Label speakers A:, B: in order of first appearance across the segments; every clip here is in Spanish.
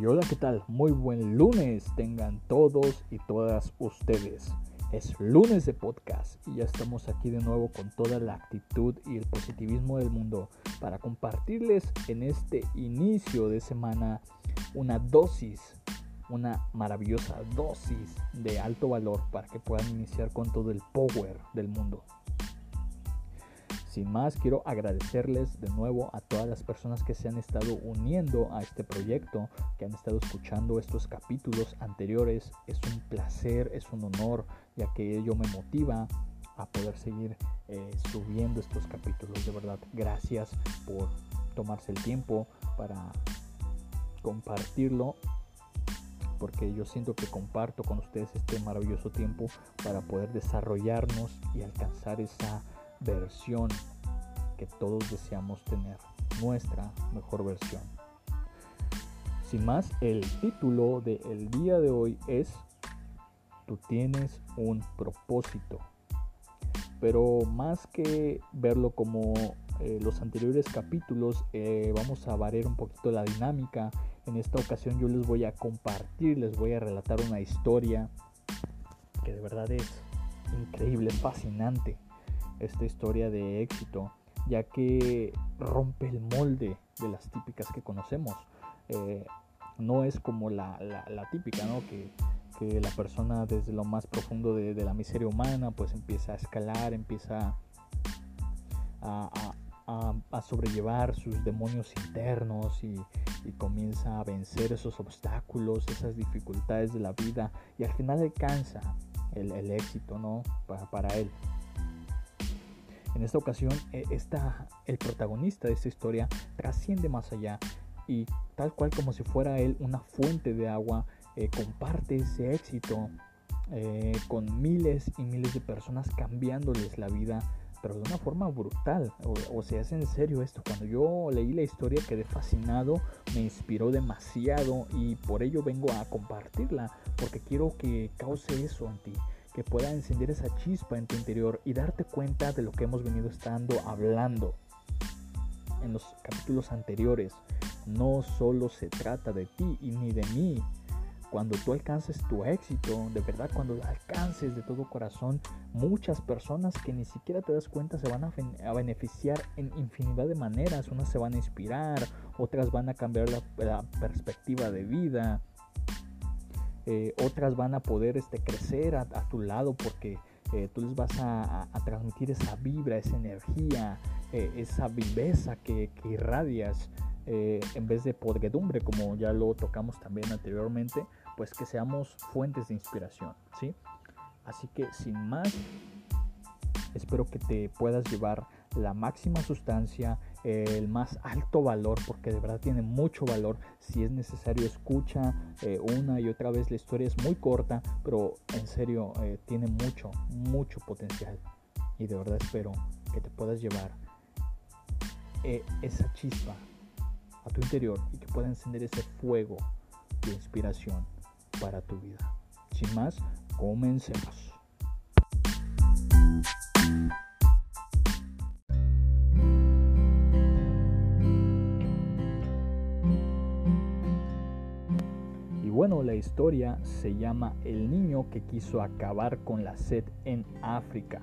A: Y hola, ¿qué tal? Muy buen lunes tengan todos y todas ustedes. Es lunes de podcast y ya estamos aquí de nuevo con toda la actitud y el positivismo del mundo para compartirles en este inicio de semana una dosis, una maravillosa dosis de alto valor para que puedan iniciar con todo el power del mundo. Sin más, quiero agradecerles de nuevo a todas las personas que se han estado uniendo a este proyecto, que han estado escuchando estos capítulos anteriores. Es un placer, es un honor, ya que ello me motiva a poder seguir eh, subiendo estos capítulos. De verdad, gracias por tomarse el tiempo para compartirlo porque yo siento que comparto con ustedes este maravilloso tiempo para poder desarrollarnos y alcanzar esa versión que todos deseamos tener, nuestra mejor versión. Sin más, el título del día de hoy es Tú tienes un propósito. Pero más que verlo como eh, los anteriores capítulos, eh, vamos a variar un poquito la dinámica. En esta ocasión yo les voy a compartir, les voy a relatar una historia que de verdad es increíble, fascinante esta historia de éxito, ya que rompe el molde de las típicas que conocemos. Eh, no es como la, típica, ¿no? Que, la persona desde lo más profundo de, la miseria humana pues empieza a escalar, empieza a, sobrellevar sus demonios internos y, comienza a vencer esos obstáculos, esas dificultades de la vida y al final alcanza el, éxito ¿no? para él. En esta ocasión, eh, el protagonista de esta historia trasciende más allá y tal cual como si fuera él una fuente de agua, eh, comparte ese éxito eh, con miles y miles de personas cambiándoles la vida, pero de una forma brutal. O, o sea, es en serio esto. Cuando yo leí la historia quedé fascinado, me inspiró demasiado y por ello vengo a compartirla, porque quiero que cause eso en ti que pueda encender esa chispa en tu interior y darte cuenta de lo que hemos venido estando hablando en los capítulos anteriores. No solo se trata de ti y ni de mí. Cuando tú alcances tu éxito, de verdad, cuando alcances de todo corazón, muchas personas que ni siquiera te das cuenta se van a, beneficiar en infinidad de maneras. Unas se van a inspirar, otras van a cambiar la perspectiva de vida, eh, otras van a poder este, crecer a, tu lado porque eh, tú les vas a, transmitir esa vibra, esa energía, eh, esa viveza que, irradias en vez de podredumbre, como ya lo tocamos también anteriormente, pues que seamos fuentes de inspiración, ¿sí? Así que sin más, espero que te puedas llevar la máxima sustancia, el más alto valor, porque de verdad tiene mucho valor. Si es necesario, escucha eh, una y otra vez. La historia es muy corta, pero en serio eh, tiene mucho, mucho potencial. Y de verdad espero que te puedas llevar eh, esa chispa a tu interior y que pueda encender ese fuego de inspiración para tu vida. Sin más, comencemos. Bueno, la historia se llama El niño que quiso acabar con la sed en África.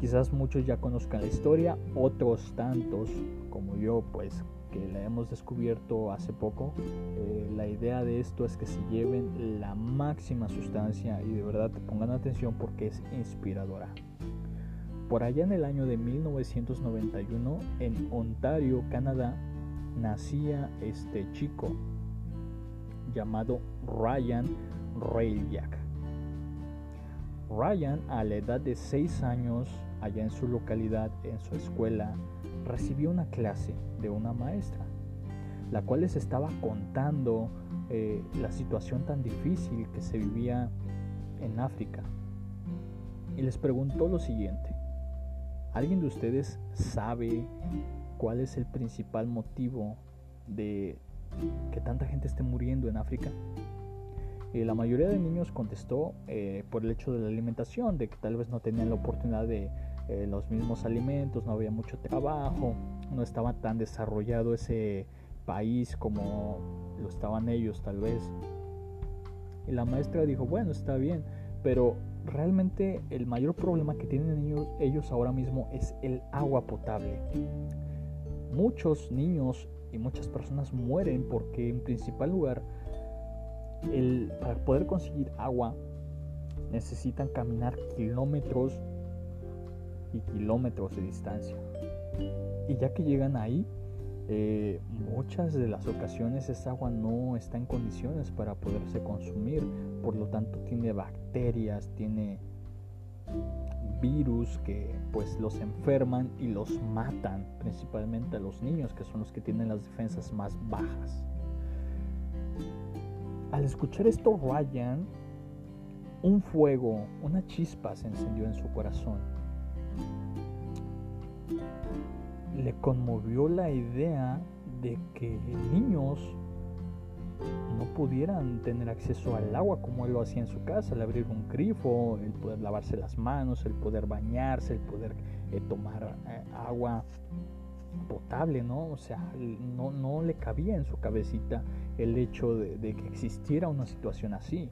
A: Quizás muchos ya conozcan la historia, otros tantos como yo, pues que la hemos descubierto hace poco. Eh, la idea de esto es que se lleven la máxima sustancia y de verdad pongan atención porque es inspiradora. Por allá en el año de 1991, en Ontario, Canadá, nacía este chico llamado Ryan Railjack. Ryan, a la edad de 6 años, allá en su localidad, en su escuela, recibió una clase de una maestra, la cual les estaba contando eh, la situación tan difícil que se vivía en África. Y les preguntó lo siguiente, ¿alguien de ustedes sabe cuál es el principal motivo de que tanta gente esté muriendo en África? Y la mayoría de niños contestó eh, por el hecho de la alimentación, de que tal vez no tenían la oportunidad de eh, los mismos alimentos, no había mucho trabajo, no estaba tan desarrollado ese país como lo estaban ellos tal vez. Y la maestra dijo, bueno, está bien, pero realmente el mayor problema que tienen ellos ahora mismo es el agua potable. Muchos niños y muchas personas mueren porque en principal lugar el, para poder conseguir agua necesitan caminar kilómetros y kilómetros de distancia. Y ya que llegan ahí, eh, muchas de las ocasiones esa agua no está en condiciones para poderse consumir, por lo tanto tiene bacterias, tiene virus que pues los enferman y los matan, principalmente a los niños que son los que tienen las defensas más bajas. Al escuchar esto Ryan, un fuego, una chispa se encendió en su corazón le conmovió la idea de que niños no pudieran tener acceso al agua como él lo hacía en su casa, el abrir un grifo, el poder lavarse las manos, el poder bañarse, el poder eh, tomar eh, agua potable, ¿no? O sea, no, no, le cabía en su cabecita el hecho de que existiera una situación así.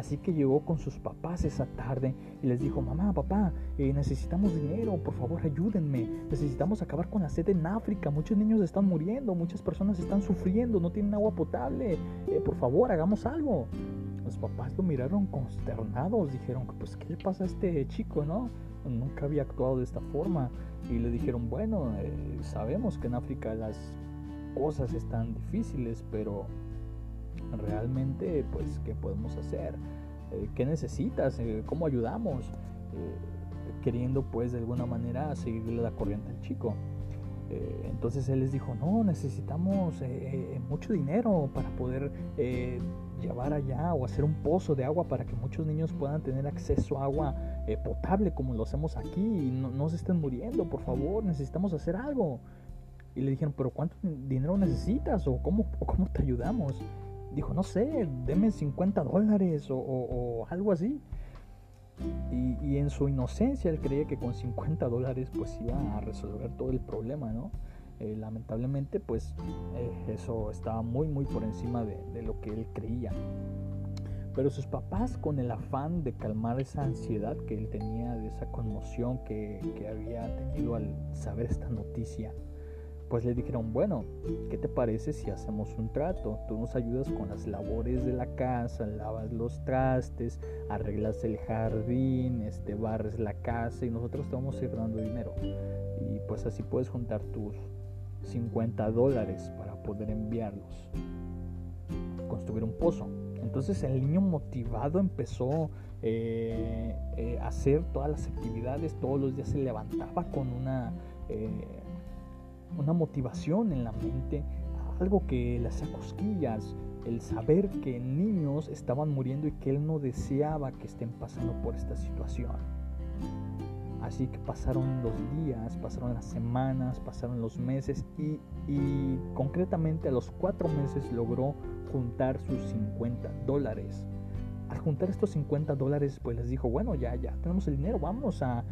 A: Así que llegó con sus papás esa tarde y les dijo, mamá, papá, eh, necesitamos dinero, por favor ayúdenme, necesitamos acabar con la sed en África, muchos niños están muriendo, muchas personas están sufriendo, no tienen agua potable, eh, por favor hagamos algo. Los papás lo miraron consternados, dijeron, pues, ¿qué le pasa a este chico, no? Nunca había actuado de esta forma. Y le dijeron, bueno, eh, sabemos que en África las cosas están difíciles, pero realmente, pues, ¿qué podemos hacer? Eh, ¿Qué necesitas? Eh, ¿Cómo ayudamos? Eh, queriendo, pues, de alguna manera seguirle la corriente al chico. entonces él les dijo, no, necesitamos mucho dinero para poder llevar allá o hacer un pozo de agua para que muchos niños puedan tener acceso a agua potable como lo hacemos aquí y no, se estén muriendo, por favor, necesitamos hacer algo. Y le dijeron, pero ¿cuánto dinero necesitas o cómo, o cómo te ayudamos? Dijo, no sé, deme 50 dólares o, algo así. Y, en su inocencia él creía que con 50 dólares pues iba a resolver todo el problema, ¿no? Eh, lamentablemente pues eh, eso estaba muy muy por encima de, lo que él creía. Pero sus papás con el afán de calmar esa ansiedad que él tenía, de esa conmoción que, que había tenido al saber esta noticia, pues le dijeron, bueno, ¿qué te parece si hacemos un trato? Tú nos ayudas con las labores de la casa, lavas los trastes, arreglas el jardín, este, barres la casa y nosotros te vamos a ir dando dinero. Y pues así puedes juntar tus 50 dólares para poder enviarlos. Construir un pozo. Entonces el niño motivado empezó eh, eh, a hacer todas las actividades, todos los días se levantaba con una... Eh, una motivación en la mente, algo que le hacía cosquillas, el saber que niños estaban muriendo y que él no deseaba que estén pasando por esta situación. Así que pasaron los días, pasaron las semanas, pasaron los meses y, y concretamente a los cuatro meses logró juntar sus 50 dólares al juntar estos 50 dólares, pues les dijo, bueno, ya, ya tenemos el dinero, vamos a,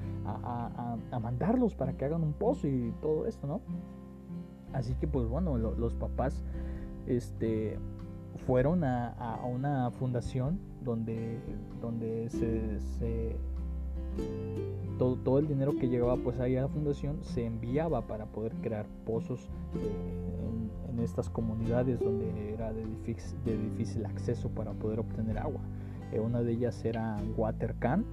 A: mandarlos para que hagan un pozo y todo esto, ¿no? Así que pues bueno, los papás este, fueron a, una fundación donde, donde se, todo, todo, el dinero que llegaba pues ahí a la fundación se enviaba para poder crear pozos eh, en, estas comunidades donde era de difícil acceso para poder obtener agua. Eh, una de ellas era Watercan.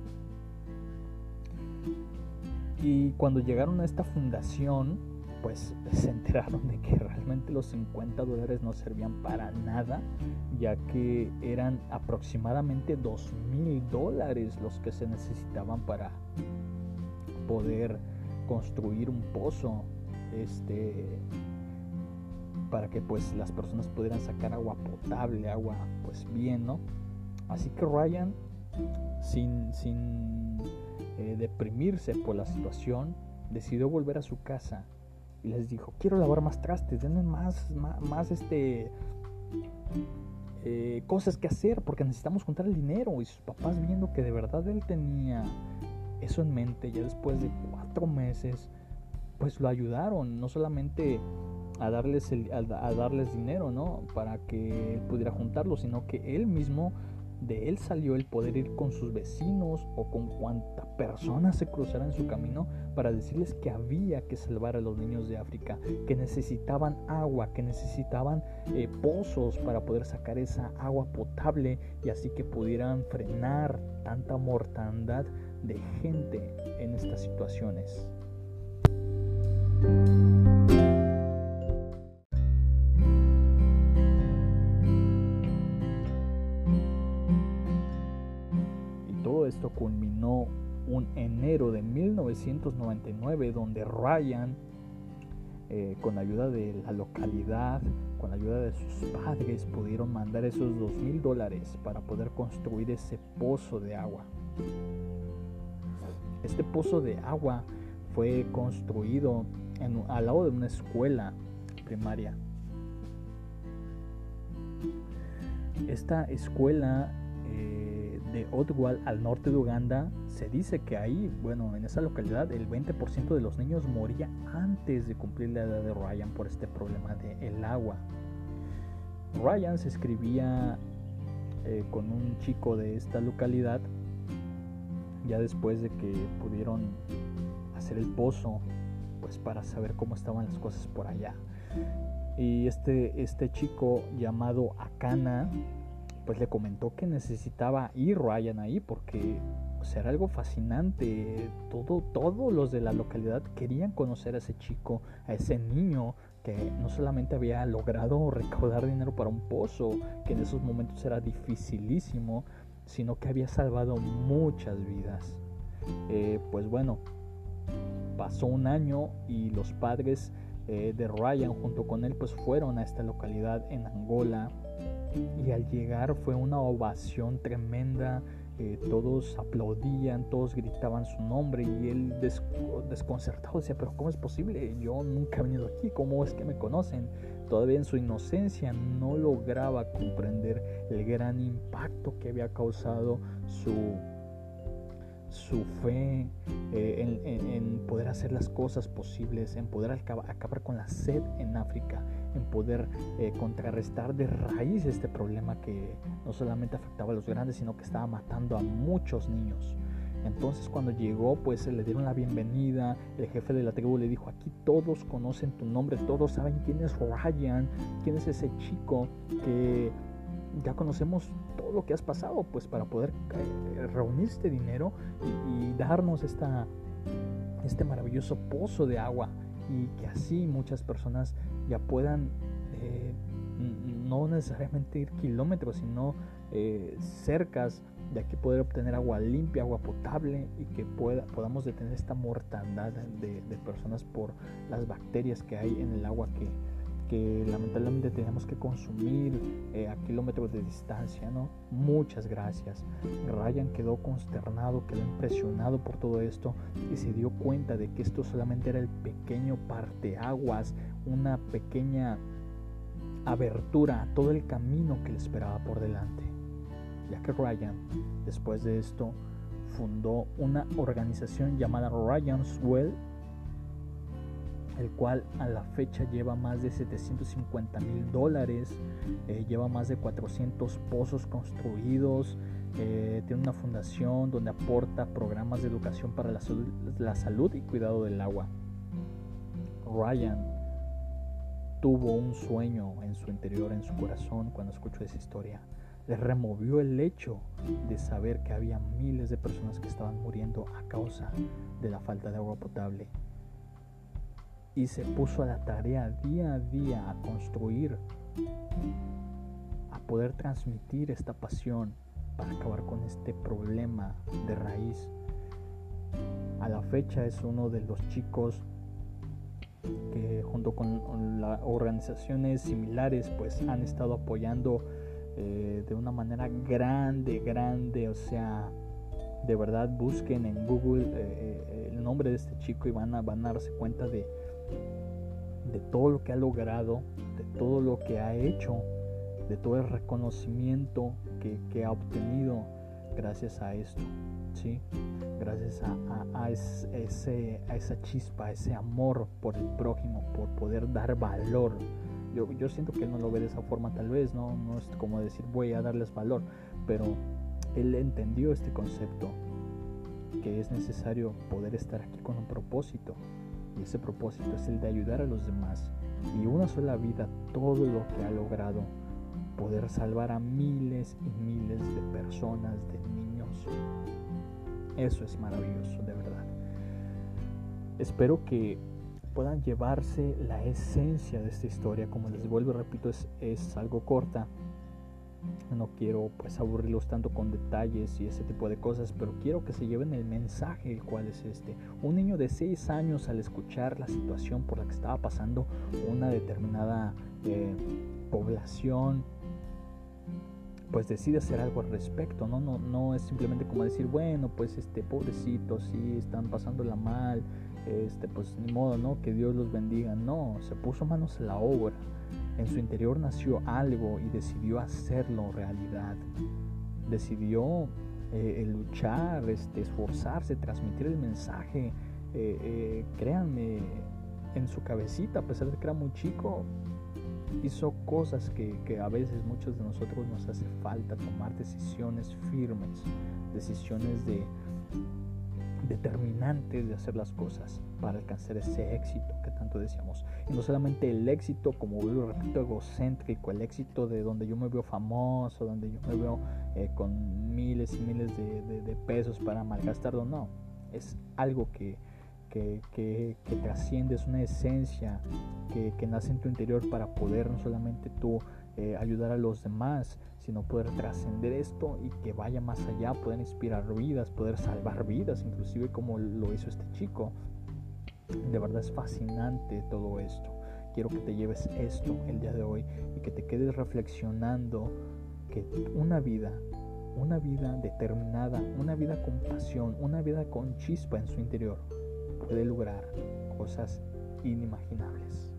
A: Y cuando llegaron a esta fundación, pues se enteraron de que realmente los 50 dólares no servían para nada, ya que eran aproximadamente 2 mil dólares los que se necesitaban para poder construir un pozo este para que pues las personas pudieran sacar agua potable agua pues bien no Así que Ryan, sin, sin eh, deprimirse por la situación, decidió volver a su casa y les dijo, quiero lavar más trastes, denme más, más, este, eh, cosas que hacer porque necesitamos juntar el dinero. Y sus papás viendo que de verdad él tenía eso en mente, ya después de cuatro meses, pues lo ayudaron, no solamente a darles, a, darles dinero, ¿no? Para que él pudiera juntarlo, sino que él mismo, de él salió el poder ir con sus vecinos o con cuanta persona se cruzara en su camino para decirles que había que salvar a los niños de África, que necesitaban agua, que necesitaban eh, pozos para poder sacar esa agua potable y así que pudieran frenar tanta mortandad de gente en estas situaciones. Enero de 1999 donde Ryan, eh, con ayuda de la localidad, con ayuda de sus padres, pudieron mandar esos dos mil dólares para poder construir ese pozo de agua. Este pozo de agua fue construido al lado de una escuela primaria. Esta escuela eh, de Otwal al norte de Uganda se dice que ahí, bueno, en esa localidad el 20% de los niños moría antes de cumplir la edad de Ryan por este problema del el agua. Ryan se escribía eh, con un chico de esta localidad ya después de que pudieron hacer el pozo, pues para saber cómo estaban las cosas por allá. Y este, este chico llamado Akana, pues le comentó que necesitaba ir Ryan ahí porque pues, era algo fascinante. Todo, todos los de la localidad querían conocer a ese chico, a ese niño que no solamente había logrado recaudar dinero para un pozo, que en esos momentos era dificilísimo, sino que había salvado muchas vidas. Eh, pues bueno, pasó un año y los padres eh, de Ryan junto con él pues fueron a esta localidad en Angola y al llegar fue una ovación tremenda eh, todos aplaudían, todos gritaban su nombre y él desconcertado decía, pero ¿cómo es posible? Yo nunca he venido aquí, ¿cómo es que me conocen? Todavía en su inocencia no lograba comprender el gran impacto que había causado su su fe eh, en, poder hacer las cosas posibles, en poder acabar, con la sed en África, en poder eh, contrarrestar de raíz este problema que no solamente afectaba a los grandes, sino que estaba matando a muchos niños. Entonces cuando llegó, pues le dieron la bienvenida, el jefe de la tribu le dijo, aquí todos conocen tu nombre, todos saben quién es Ryan, quién es ese chico que ya conocemos todo lo que has pasado, pues para poder eh, reunir este dinero y, darnos esta, este maravilloso pozo de agua y que así muchas personas ya puedan eh, no necesariamente ir kilómetros, sino eh, cercas de aquí poder obtener agua limpia, agua potable y que pueda, podamos detener esta mortandad de, de personas por las bacterias que hay en el agua que, que lamentablemente teníamos que consumir eh, a kilómetros de distancia, ¿no? Muchas gracias. Ryan quedó consternado, quedó impresionado por todo esto y se dio cuenta de que esto solamente era el pequeño parteaguas, una pequeña abertura a todo el camino que le esperaba por delante. Ya que Ryan, después de esto, fundó una organización llamada Ryan's Well el cual a la fecha lleva más de 750 mil dólares, eh, lleva más de 400 pozos construidos, eh, tiene una fundación donde aporta programas de educación para la, la salud y cuidado del agua. Ryan tuvo un sueño en su interior, en su corazón, cuando escuchó esa historia. Le removió el hecho de saber que había miles de personas que estaban muriendo a causa de la falta de agua potable y se puso a la tarea día a día a construir, a poder transmitir esta pasión para acabar con este problema de raíz. A la fecha es uno de los chicos que junto con organizaciones similares pues han estado apoyando eh, de una manera grande, grande, o sea, de verdad busquen en Google eh, eh, el nombre de este chico y van a, van a darse cuenta de, de todo lo que ha logrado, de todo lo que ha hecho, de todo el reconocimiento que, ha obtenido gracias a esto. ¿sí? Gracias a, esa chispa, a ese amor por el prójimo, por poder dar valor. Yo, yo siento que él no lo ve de esa forma tal vez, ¿no? no es como decir voy a darles valor, pero él entendió este concepto, que es necesario poder estar aquí con un propósito, y ese propósito es el de ayudar a los demás. Y una sola vida, todo lo que ha logrado, poder salvar a miles y miles de personas, de niños. Eso es maravilloso, de verdad. Espero que puedan llevarse la esencia de esta historia. Como les vuelvo repito, es, es algo corta, no quiero pues aburrirlos tanto con detalles y ese tipo de cosas, pero quiero que se lleven el mensaje, el cual es este. Un niño de 6 años al escuchar la situación por la que estaba pasando una determinada eh, población, pues decide hacer algo al respecto, ¿no? No, no es simplemente como decir, bueno, pues este pobrecito, sí, están pasándola mal, este, pues ni modo, ¿no? Que Dios los bendiga. No, se puso manos a la obra en su interior nació algo y decidió hacerlo realidad. Decidió eh, luchar, este, esforzarse, transmitir el mensaje. Eh, eh, créanme, en su cabecita, a pesar de que era muy chico, hizo cosas que, que, a veces muchos de nosotros nos hace falta tomar decisiones firmes, decisiones de, determinantes de hacer las cosas para alcanzar ese éxito que tanto decíamos. Y no solamente el éxito, como lo repito, egocéntrico, el éxito de donde yo me veo famoso, donde yo me veo eh, con miles y miles de, pesos para malgastarlo, no. Es algo que, que, que, trasciende, es una esencia que, que nace en tu interior para poder no solamente tú eh, ayudar a los demás, sino poder trascender esto y que vaya más allá, poder inspirar vidas, poder salvar vidas, inclusive como lo hizo este chico. De verdad es fascinante todo esto. Quiero que te lleves esto el día de hoy y que te quedes reflexionando que una vida, una vida determinada, una vida con pasión, una vida con chispa en su interior, puede lograr cosas inimaginables.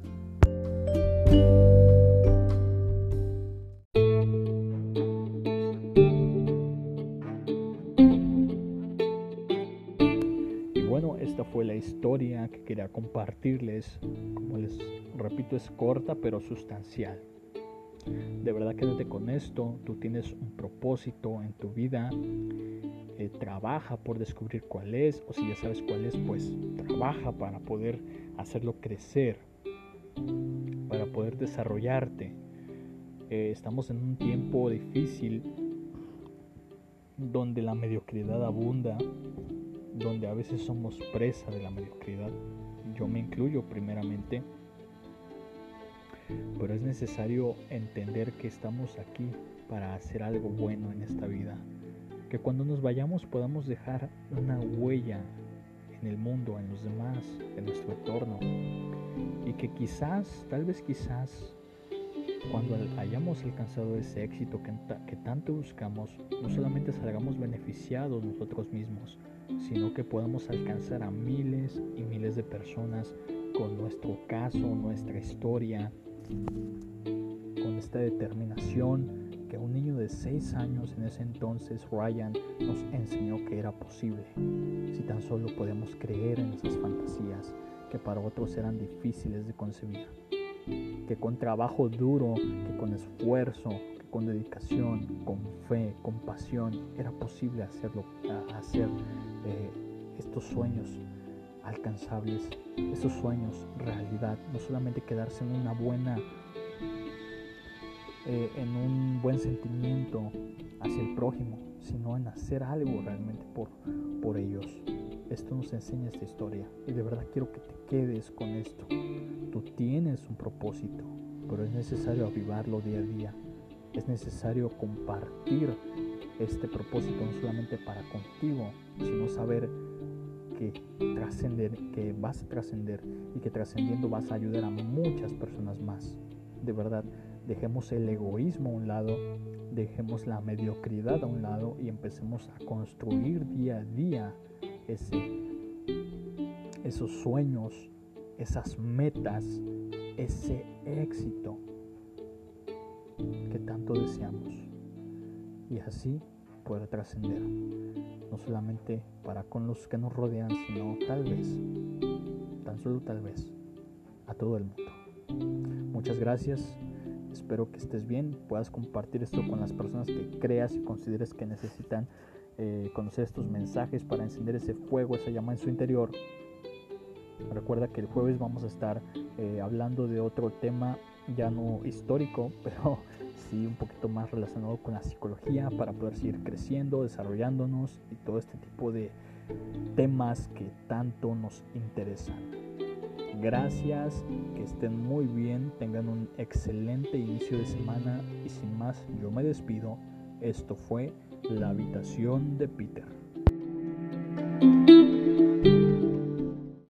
A: Historia que quería compartirles. Como les repito, es corta pero sustancial. De verdad quédate con esto. Tú tienes un propósito en tu vida. Eh, trabaja por descubrir cuál es. O si ya sabes cuál es, pues trabaja para poder hacerlo crecer. Para poder desarrollarte. Eh, estamos en un tiempo difícil donde la mediocridad abunda, donde a veces somos presa de la mediocridad. Yo me incluyo primeramente, pero es necesario entender que estamos aquí para hacer algo bueno en esta vida. Que cuando nos vayamos podamos dejar una huella en el mundo, en los demás, en nuestro entorno. Y que quizás, tal vez quizás, cuando hayamos alcanzado ese éxito que, que tanto buscamos, no solamente salgamos beneficiados nosotros mismos, sino que podamos alcanzar a miles y miles de personas con nuestro caso, nuestra historia, con esta determinación que un niño de 6 años en ese entonces, Ryan, nos enseñó que era posible, si tan solo podemos creer en esas fantasías que para otros eran difíciles de concebir, que con trabajo duro, que con esfuerzo, con dedicación, con fe, con pasión, era posible hacerlo, hacer estos sueños alcanzables, estos sueños realidad, no solamente quedarse en una buena, eh, en un buen sentimiento hacia el prójimo, sino en hacer algo realmente por, por ellos. Esto nos enseña esta historia y de verdad quiero que te quedes con esto. Tú tienes un propósito, pero es necesario avivarlo día a día es necesario compartir este propósito no solamente para contigo, sino saber que trascender, que vas a trascender y que trascendiendo vas a ayudar a muchas personas más. De verdad, dejemos el egoísmo a un lado, dejemos la mediocridad a un lado y empecemos a construir día a día ese, esos sueños, esas metas, ese éxito que tanto deseamos. Y así poder trascender. No solamente para con los que nos rodean, sino tal vez, tan solo tal vez, a todo el mundo. Muchas gracias. Espero que estés bien, puedas compartir esto con las personas que creas y consideres que necesitan eh, conocer estos mensajes para encender ese fuego, esa llama en su interior. Recuerda que el jueves vamos a estar eh, hablando de otro tema ya no histórico, pero sí un poquito más relacionado con la psicología para poder seguir creciendo, desarrollándonos y todo este tipo de temas que tanto nos interesan. Gracias, que estén muy bien, tengan un excelente inicio de semana y sin más yo me despido. Esto fue La habitación de Peter.